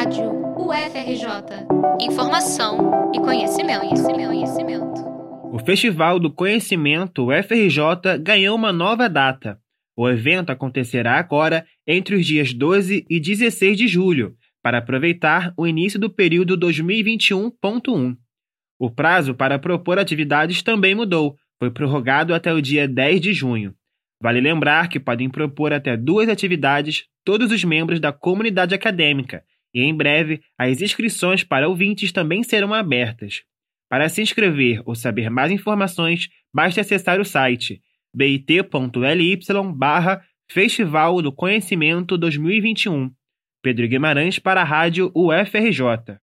Rádio UFRJ. Informação e conhecimento, conhecimento, conhecimento. O Festival do Conhecimento UFRJ ganhou uma nova data. O evento acontecerá agora entre os dias 12 e 16 de julho, para aproveitar o início do período 2021.1. O prazo para propor atividades também mudou, foi prorrogado até o dia 10 de junho. Vale lembrar que podem propor até duas atividades todos os membros da comunidade acadêmica, e em breve as inscrições para ouvintes também serão abertas. Para se inscrever ou saber mais informações, basta acessar o site bit.ly barra Festival do Conhecimento 2021. Pedro Guimarães para a Rádio UFRJ.